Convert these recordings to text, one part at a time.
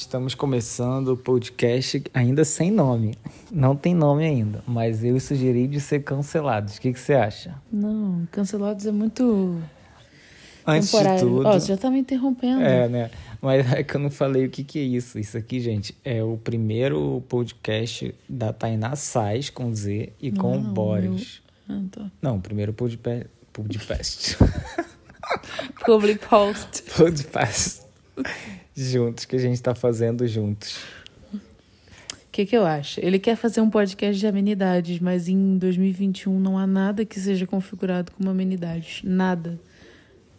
Estamos começando o podcast ainda sem nome. Não tem nome ainda, mas eu sugeri de ser cancelados. O que, que você acha? Não, cancelados é muito Antes temporário. de tudo. Ó, você já tá me interrompendo. É, né? Mas é que eu não falei o que, que é isso. Isso aqui, gente, é o primeiro podcast da Tainá Sais com Z e Não com não, Boris. Ah, tá. Não, o primeiro podpe- podcast. Public post. podcast. Juntos, que a gente tá fazendo juntos. O que, que eu acho? Ele quer fazer um podcast de amenidades, mas em 2021 não há nada que seja configurado como amenidades. Nada.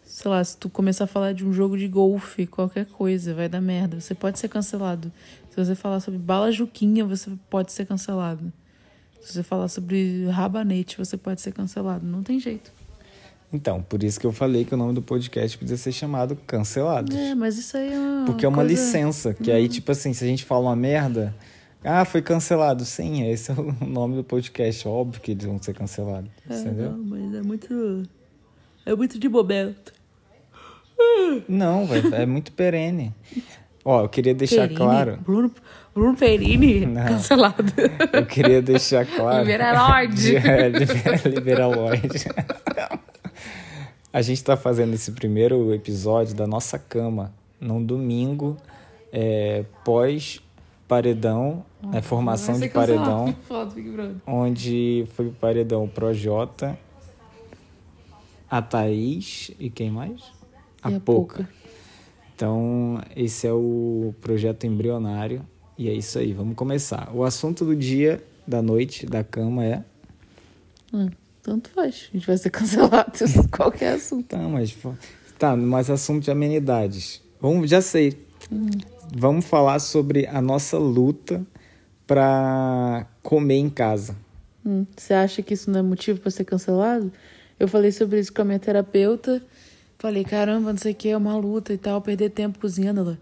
Sei lá, se tu começar a falar de um jogo de golfe, qualquer coisa, vai dar merda. Você pode ser cancelado. Se você falar sobre bala juquinha, você pode ser cancelado. Se você falar sobre rabanete, você pode ser cancelado. Não tem jeito. Então, por isso que eu falei que o nome do podcast podia ser chamado Cancelados. É, mas isso aí é uma Porque é uma coisa- licença, que aí, tipo assim, se a gente fala uma merda, ah, foi cancelado. Sim, esse é o nome do podcast. Óbvio que eles vão ser cancelados. É, entendeu? não, mas é muito. É muito de momento. Não, é muito perene. Ó, eu queria deixar Perini, claro. Bruno, Bruno Perini, Não. cancelado. Eu queria deixar claro. Liberaloide. É, libera, liberaloide. A gente tá fazendo esse primeiro episódio da nossa cama num domingo é, pós paredão, né, formação de paredão. Onde foi o paredão Projota, a Thaís e quem mais? A, E a Poca. Poca. Então, esse é o projeto embrionário e é isso aí, vamos começar. O assunto do dia, da noite, da cama é... Hum, tanto faz. A gente vai ser cancelado. Qualquer assunto. Tá, mas... Tá, mas assunto de amenidades. Vamos, já sei. Vamos falar sobre a nossa luta para comer em casa. Hum, você acha que isso não é motivo pra ser cancelado? Eu falei sobre isso com a minha terapeuta. Falei, caramba, não sei o que, é uma luta e tal, perder tempo cozinhando. Ela,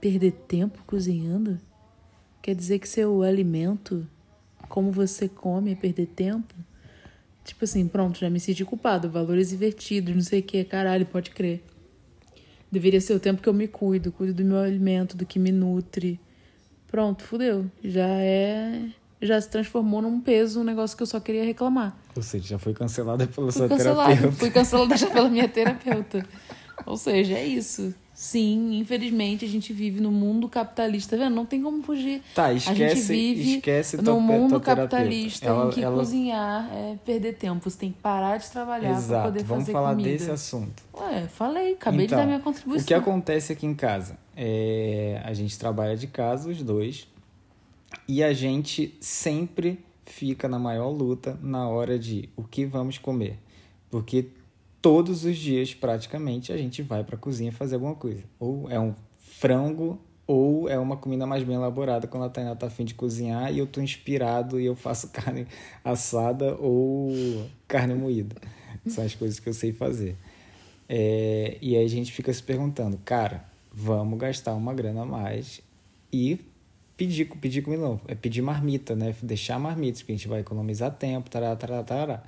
perder tempo cozinhando? Quer dizer que seu alimento, como você come, é perder tempo? Tipo assim, pronto, já me senti culpado. Valores invertidos, não sei o que, caralho, pode crer. Deveria ser o tempo que eu me cuido, cuido do meu alimento, do que me nutre. Pronto, fudeu. Já é. Já se transformou num peso, um negócio que eu só queria reclamar. Ou seja, já foi cancelada pela Fui sua cancelada. terapeuta. Fui cancelada já pela minha terapeuta. Ou seja, é isso. Sim, infelizmente a gente vive no mundo capitalista, tá vendo? Não tem como fugir. Tá, a gente esquece, vive esquece no mundo capitalista Ela- em que ela- cozinhar é perder tempo. Você tem que parar de trabalhar para poder vamos fazer falar comida. desse assunto. Ué, falei, acabei de Então, dar minha contribuição. O que acontece aqui em casa? É, a gente trabalha de casa, os dois, e a gente sempre fica na maior luta na hora de o que vamos comer. Porque todos os dias, praticamente, a gente vai para a cozinha fazer alguma coisa. Ou é um frango, ou é uma comida mais bem elaborada quando a Tainá tá afim de cozinhar e eu tô inspirado e eu faço carne assada ou carne moída. São as coisas que eu sei fazer. É, e aí a gente fica se perguntando, cara, vamos gastar uma grana a mais e pedir, pedir comida não, é pedir marmita, né? Deixar marmitas, porque a gente vai economizar tempo, tará, tará, tará.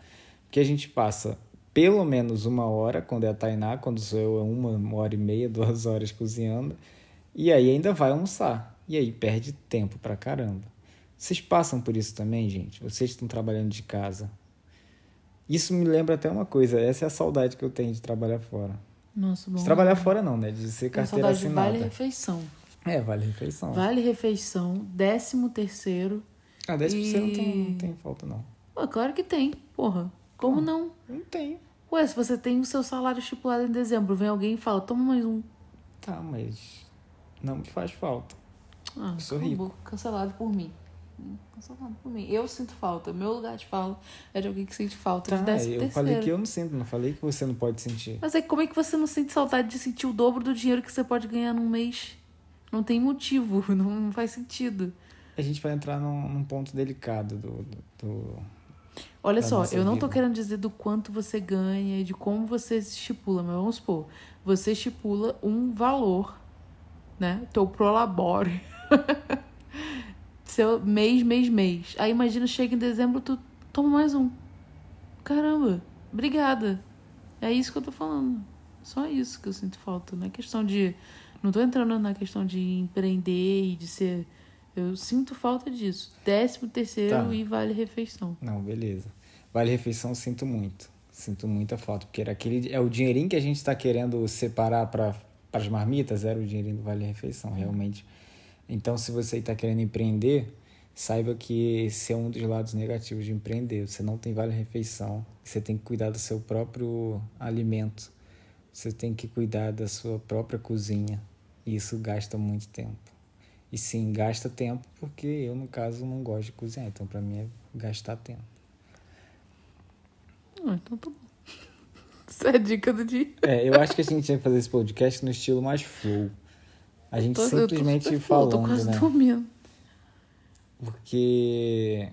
Porque a gente passa pelo menos uma hora, quando é a Tainá, quando sou eu, é uma, uma hora e meia, duas horas cozinhando, e aí ainda vai almoçar. E aí perde tempo pra caramba. Vocês passam por isso também, gente? Vocês estão trabalhando de casa. Isso me lembra até uma coisa, essa é a saudade que eu tenho de trabalhar fora. Nossa, bom. De trabalhar fora não, né? De ser carteira assinada. vale refeição. É, vale refeição. Vale refeição, décimo terceiro. Ah, 10% não tem, não tem falta, não. Pô, claro que tem, porra. Como não? Não tem. Ué, se você tem o seu salário estipulado em dezembro, vem alguém e fala, toma mais um. Tá, mas não me faz falta. Ah, Eu sou rico. Cancelado por mim. Cancelado por mim. Eu sinto falta. Meu lugar de fala é de alguém que sente falta Tá, de décimo eu terceiro. falei que eu não sinto, não falei que você não pode sentir. Mas é que como é que você não sente saudade de sentir o dobro do dinheiro que você pode ganhar num mês? Não tem motivo, não faz sentido. A gente vai entrar num, num ponto delicado do. do, do- Olha só, eu não tô querendo dizer do quanto você ganha e de como você se estipula, mas vamos supor, você estipula um valor, né? Teu prolabore. Seu mês, mês, mês. Aí imagina, chega em dezembro, tu toma mais um. Caramba, obrigada. É isso que eu tô falando. Só isso que eu sinto falta. Não é questão de Não tô entrando na questão de empreender e de ser. Eu sinto falta disso. Décimo terceiro Tá. e vale refeição. Não, beleza. Vale refeição, sinto muito. Sinto muita falta, porque era aquele é o dinheirinho que a gente está querendo separar para as marmitas, era o dinheirinho do vale refeição, realmente. Então, se você está querendo empreender, saiba que esse é um dos lados negativos de empreender. Você não tem vale refeição, você tem que cuidar do seu próprio alimento. Você tem que cuidar da sua própria cozinha. E isso gasta muito tempo. E sim, gasta tempo, porque eu, no caso, não gosto de cozinhar. Então, para mim, é gastar tempo. Ah, então tá bom. Essa é a dica do dia. É, eu acho que a gente que fazer esse podcast no estilo mais flow. A gente Tô- eu tô simplesmente full, falando, Tô quase né? dormindo. Porque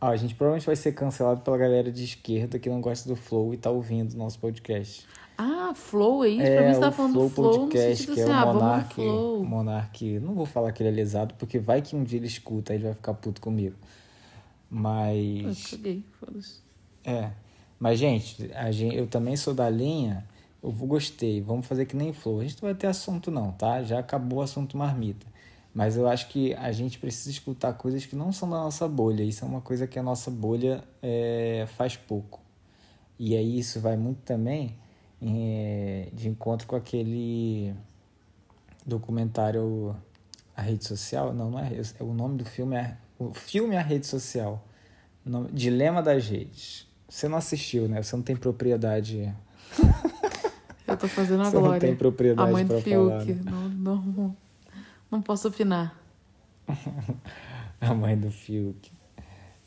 ó, a gente provavelmente vai ser cancelado pela galera de esquerda que não gosta do flow e tá ouvindo o nosso podcast. Ah, flow é isso? pra é, mim você tá falando Flow flow Podcast, no sentido que é assim, o ah, Monark. Monark. Não vou falar que ele é lesado, porque vai que um dia ele escuta, aí ele vai ficar puto comigo. Eu Mas. caguei, foda-se. É. Mas, gente, a gente, eu também sou da linha. Eu gostei. Vamos fazer que nem Flow. A gente não vai ter assunto, não, tá? Já acabou o assunto marmita. Mas eu acho que a gente precisa escutar coisas que não são da nossa bolha. Isso é uma coisa que a nossa bolha é, faz pouco. E aí isso vai muito também é, de encontro com aquele documentário A Rede Social. Não, não é. o nome do filme é. O filme é A Rede Social. Nome- Dilema das Redes. Você não assistiu, né? Você não tem propriedade. Eu tô fazendo a Você não glória. tem propriedade a mãe do Fiuk. falar, né? Não, não, não posso opinar. A mãe do Fiuk.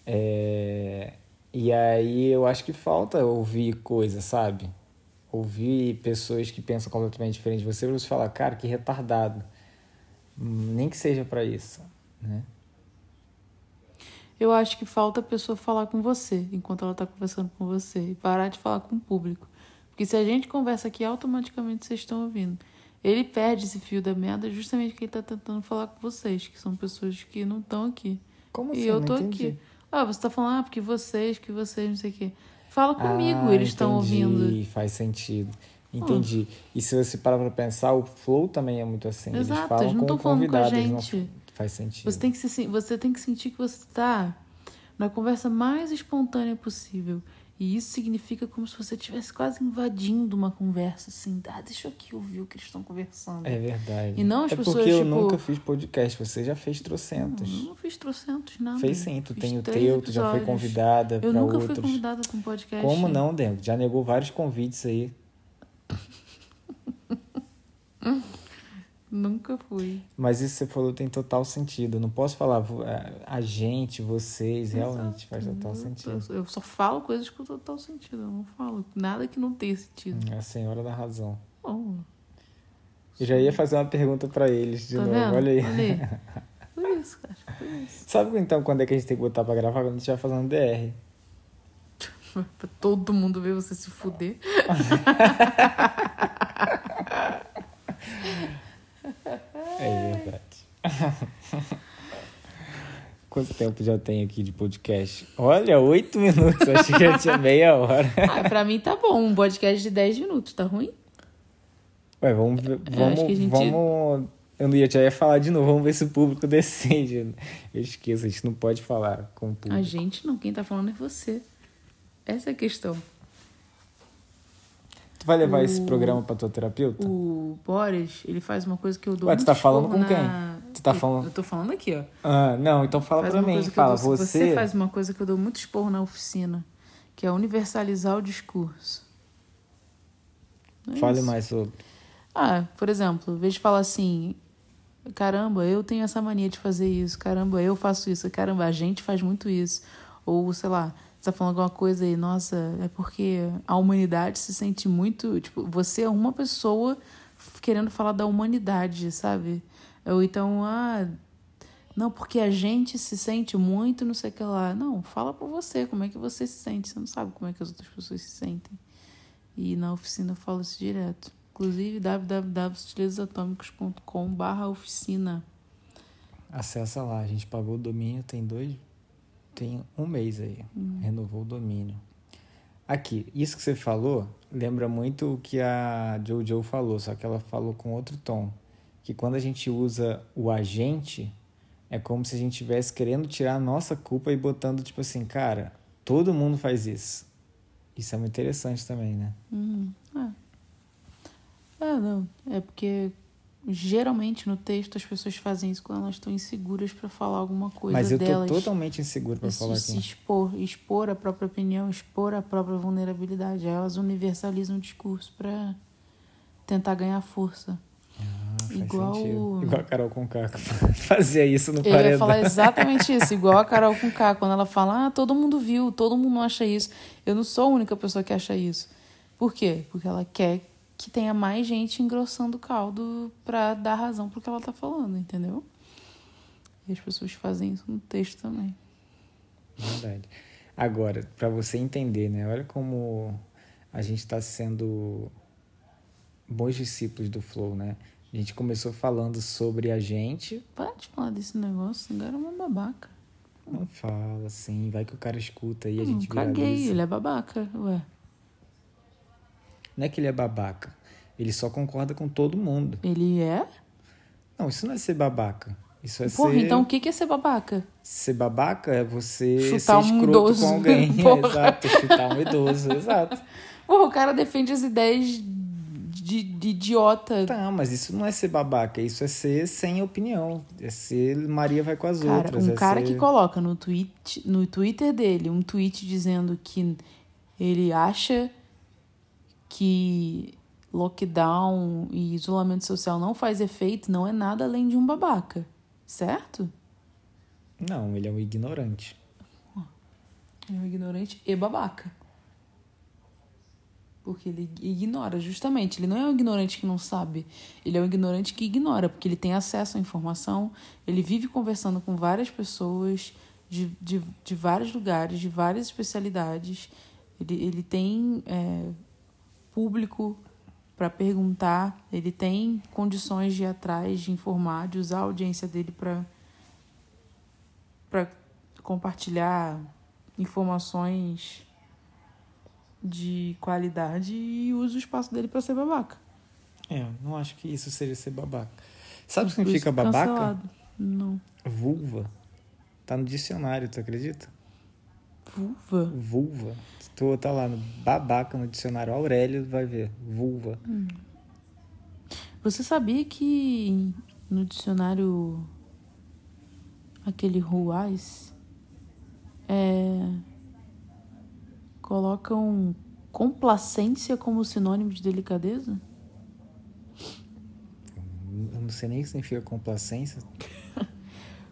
É, E aí eu acho que falta ouvir coisa, sabe? Ouvir pessoas que pensam completamente diferente de você, você falar, cara, que retardado. Nem que seja pra isso, né? Eu acho que falta a pessoa falar com você enquanto ela tá conversando com você e parar de falar com o público. Porque se a gente conversa aqui, automaticamente vocês estão ouvindo. Ele perde esse fio da merda justamente porque ele tá tentando falar com vocês, que são pessoas que não estão aqui. Como assim? e eu tô aqui. Ah, você tá falando, ah, porque vocês, que vocês, não sei o quê. Fala comigo, Ah, eles estão ouvindo. Faz sentido. Entendi. E se você parar pra pensar, o flow também é muito assim. eles Exato, falam eles não com tão o falando com a eles não- gente. Faz sentido. Você tem, que se, você tem que sentir que você está na conversa mais espontânea possível. E isso significa como se você estivesse quase invadindo uma conversa, assim. Ah, deixa eu aqui ouvir o que eles estão conversando. É verdade. E não as é pessoas, porque eu tipo- nunca fiz podcast. Você já fez trocentos. Eu não fiz trocentos, nada. Fez sim, tu Fiz tem o teu, tu já foi episódios. convidada Eu pra nunca outros. fui convidada para um podcast. Como não, Dentro? Já negou vários convites aí. Nunca fui. Mas isso que você falou tem total sentido. Eu não posso falar vo- a- gente, vocês, realmente faz total sentido. Eu, eu só falo coisas com total sentido. Eu não falo nada que não tenha sentido. É a senhora da razão. Bom, Eu já ia fazer uma pergunta pra eles de tá novo. vendo? Olha aí. aí. Por isso, cara. Por isso. Sabe então quando é que a gente tem que botar pra gravar? Quando a gente vai fazendo DR. Pra todo mundo ver você se fuder. É verdade. Quanto tempo já tem aqui de podcast? Olha, oito minutos. Achei que já tinha meia hora. Ah, pra mim tá bom. Um podcast de 10 minutos, tá ruim? Ué, vamos ver. Eu Vamos, acho que a gente- vamos. Eu não ia, já ia falar de novo. Vamos ver se o público decide. Eu esqueço, a gente não pode falar com o público. A gente não, quem tá falando é você. Essa é a questão. Tu vai levar O- esse programa pra tua terapeuta? O Boris, ele faz uma coisa que eu dou Ué, tu tá falando com quem? Tu tá Eu- falando- Eu tô falando aqui, ó. Ah, não, então fala Faz pra mim. Fala, dou- você. faz uma coisa que eu dou muito esporro na oficina, que é universalizar o discurso. É Fale isso. mais sobre. Ah, por exemplo, em vez de falar assim, caramba, eu tenho essa mania de fazer isso, caramba, eu faço isso, caramba, a gente faz muito isso. Ou, sei lá, você tá falando alguma coisa aí, nossa, é porque a humanidade se sente muito. Tipo, você é uma pessoa querendo falar da humanidade, sabe? Ou então, ah. Não, porque a gente se sente muito, não sei o que lá. Não, fala por você, como é que você se sente. Você não sabe como é que as outras pessoas se sentem. E na oficina eu falo isso direto. Inclusive, www.sutilezasatômicos.com barra oficina. Acessa lá, a gente pagou o domínio tem dois. Tem um mês aí. Hum. Renovou o domínio. Aqui, isso que você falou lembra muito o que a Jojo falou, só que ela falou com outro tom. Que quando a gente usa o agente, é como se a gente estivesse querendo tirar a nossa culpa e botando, tipo assim, cara, todo mundo faz isso. Isso é muito interessante também, né? Uhum. É. é, não. É porque geralmente no texto as pessoas fazem isso quando elas estão inseguras para falar alguma coisa Mas eu delas. tô totalmente inseguro para falar se aqui. expor, expor a própria opinião, expor a própria vulnerabilidade. Aí Elas universalizam o discurso para tentar ganhar força. Igual sentido. Igual a Carol Conká fazia isso no Eu paredão. ia falar exatamente isso, igual a Carol com K, quando ela fala, ah, todo mundo viu, todo mundo acha isso. Eu não sou a única pessoa que acha isso. Por quê? Porque ela quer que tenha mais gente engrossando o caldo pra dar razão pro que ela tá falando, entendeu? E as pessoas fazem isso no texto também. Verdade. Agora, para você entender, né? Olha como a gente está sendo bons discípulos do Flow, né? A gente começou falando sobre a gente. Para de falar desse negócio, agora é uma babaca. Não fala assim, vai que o cara escuta e a Não, gente caguei, viraliza. ele é babaca, ué. Não é que ele é babaca. Ele só concorda com todo mundo. Ele é? Não, isso não é ser babaca. Isso é Porra, ser. então o que que é ser babaca? Ser babaca é você Chutar ser um idoso. com alguém. Porra. exato, chutar um idoso, exato. Porra, o cara defende as ideias de, de idiota. Tá, mas isso não é ser babaca, isso é ser sem opinião. É ser Maria vai com as Cara, outras. um é cara ser- que coloca no, tweet, no Twitter dele um tweet dizendo que ele acha que lockdown e isolamento social não faz efeito não é nada além de um babaca, certo? Não, ele é um ignorante. Ele é um ignorante e babaca. Porque ele ignora, justamente. Ele não é um ignorante que não sabe. Ele é um ignorante que ignora, porque ele tem acesso à informação, ele vive conversando com várias pessoas de, de, de vários lugares, de várias especialidades. Ele, ele tem é, público para perguntar, ele tem condições de ir atrás, de informar, de usar a audiência dele para para compartilhar informações de qualidade e usa o espaço dele para ser babaca. É, não acho que isso seja ser babaca. Sabe o que Por isso significa babaca? cancelado. Não. Vulva. Tá no dicionário, tu acredita? Vulva? Vulva. Se tu botar lá no babaca no dicionário Aurélio, vai ver. Vulva. Você sabia que no dicionário aquele Ruais é, colocam complacência como sinônimo de delicadeza? Eu não sei nem o que significa complacência.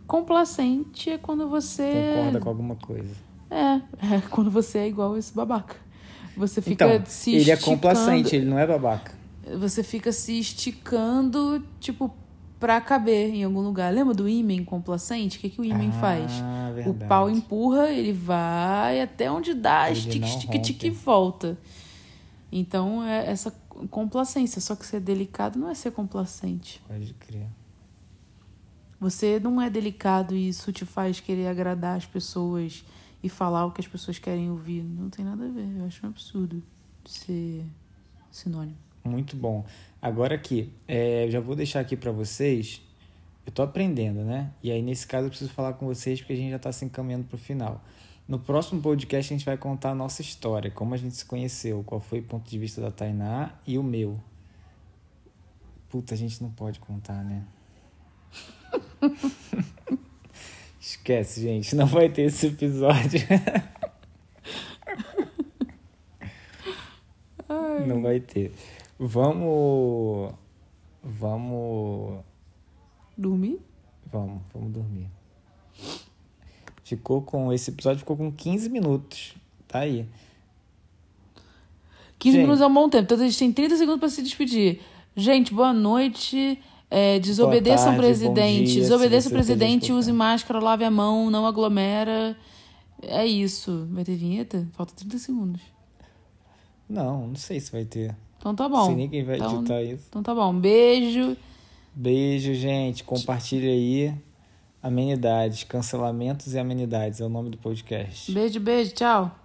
Complacente é quando você Concorda com alguma coisa. É, é quando você é igual esse babaca. Você fica Então, se ele é complacente, ele não é babaca. Você fica se esticando, tipo, pra caber em algum lugar. Lembra do ímã complacente? O que, que o ímã faz? Ah, O verdade. pau empurra, ele vai até onde dá, não estica, estica e volta. Então, é essa complacência. Só que ser delicado não é ser complacente. Pode crer. Você não é delicado e isso te faz querer agradar as pessoas e falar o que as pessoas querem ouvir. Não tem nada a ver. Eu acho um absurdo ser sinônimo. Muito bom. Agora aqui, é, eu já vou deixar aqui pra vocês. Eu tô aprendendo, né? E aí, nesse caso, eu preciso falar com vocês porque a gente já tá se encaminhando pro final. No próximo podcast, a gente vai contar a nossa história, como a gente se conheceu, qual foi o ponto de vista da Tainá e o meu. Puta, a gente não pode contar, né? Esquece, gente, não vai ter esse episódio. Não vai ter. Vamos. Vamos. Dormir? Vamos, vamos dormir. Ficou com. Esse episódio ficou com 15 minutos. Tá aí. 15 Gente. minutos é um bom tempo. Então a gente tem 30 segundos para se despedir. Gente, boa noite. É, desobedeçam o presidente. dia, desobedeça se o presidente, use máscara, lave a mão, não aglomera. É isso. Vai ter vinheta? Falta 30 segundos. Não, não sei se vai ter. Então tá bom. Se ninguém vai Então- editar isso. Então tá bom. Beijo. Beijo, gente. Compartilha aí. Amenidades, cancelamentos e amenidades é o nome do podcast. Beijo, beijo. Tchau.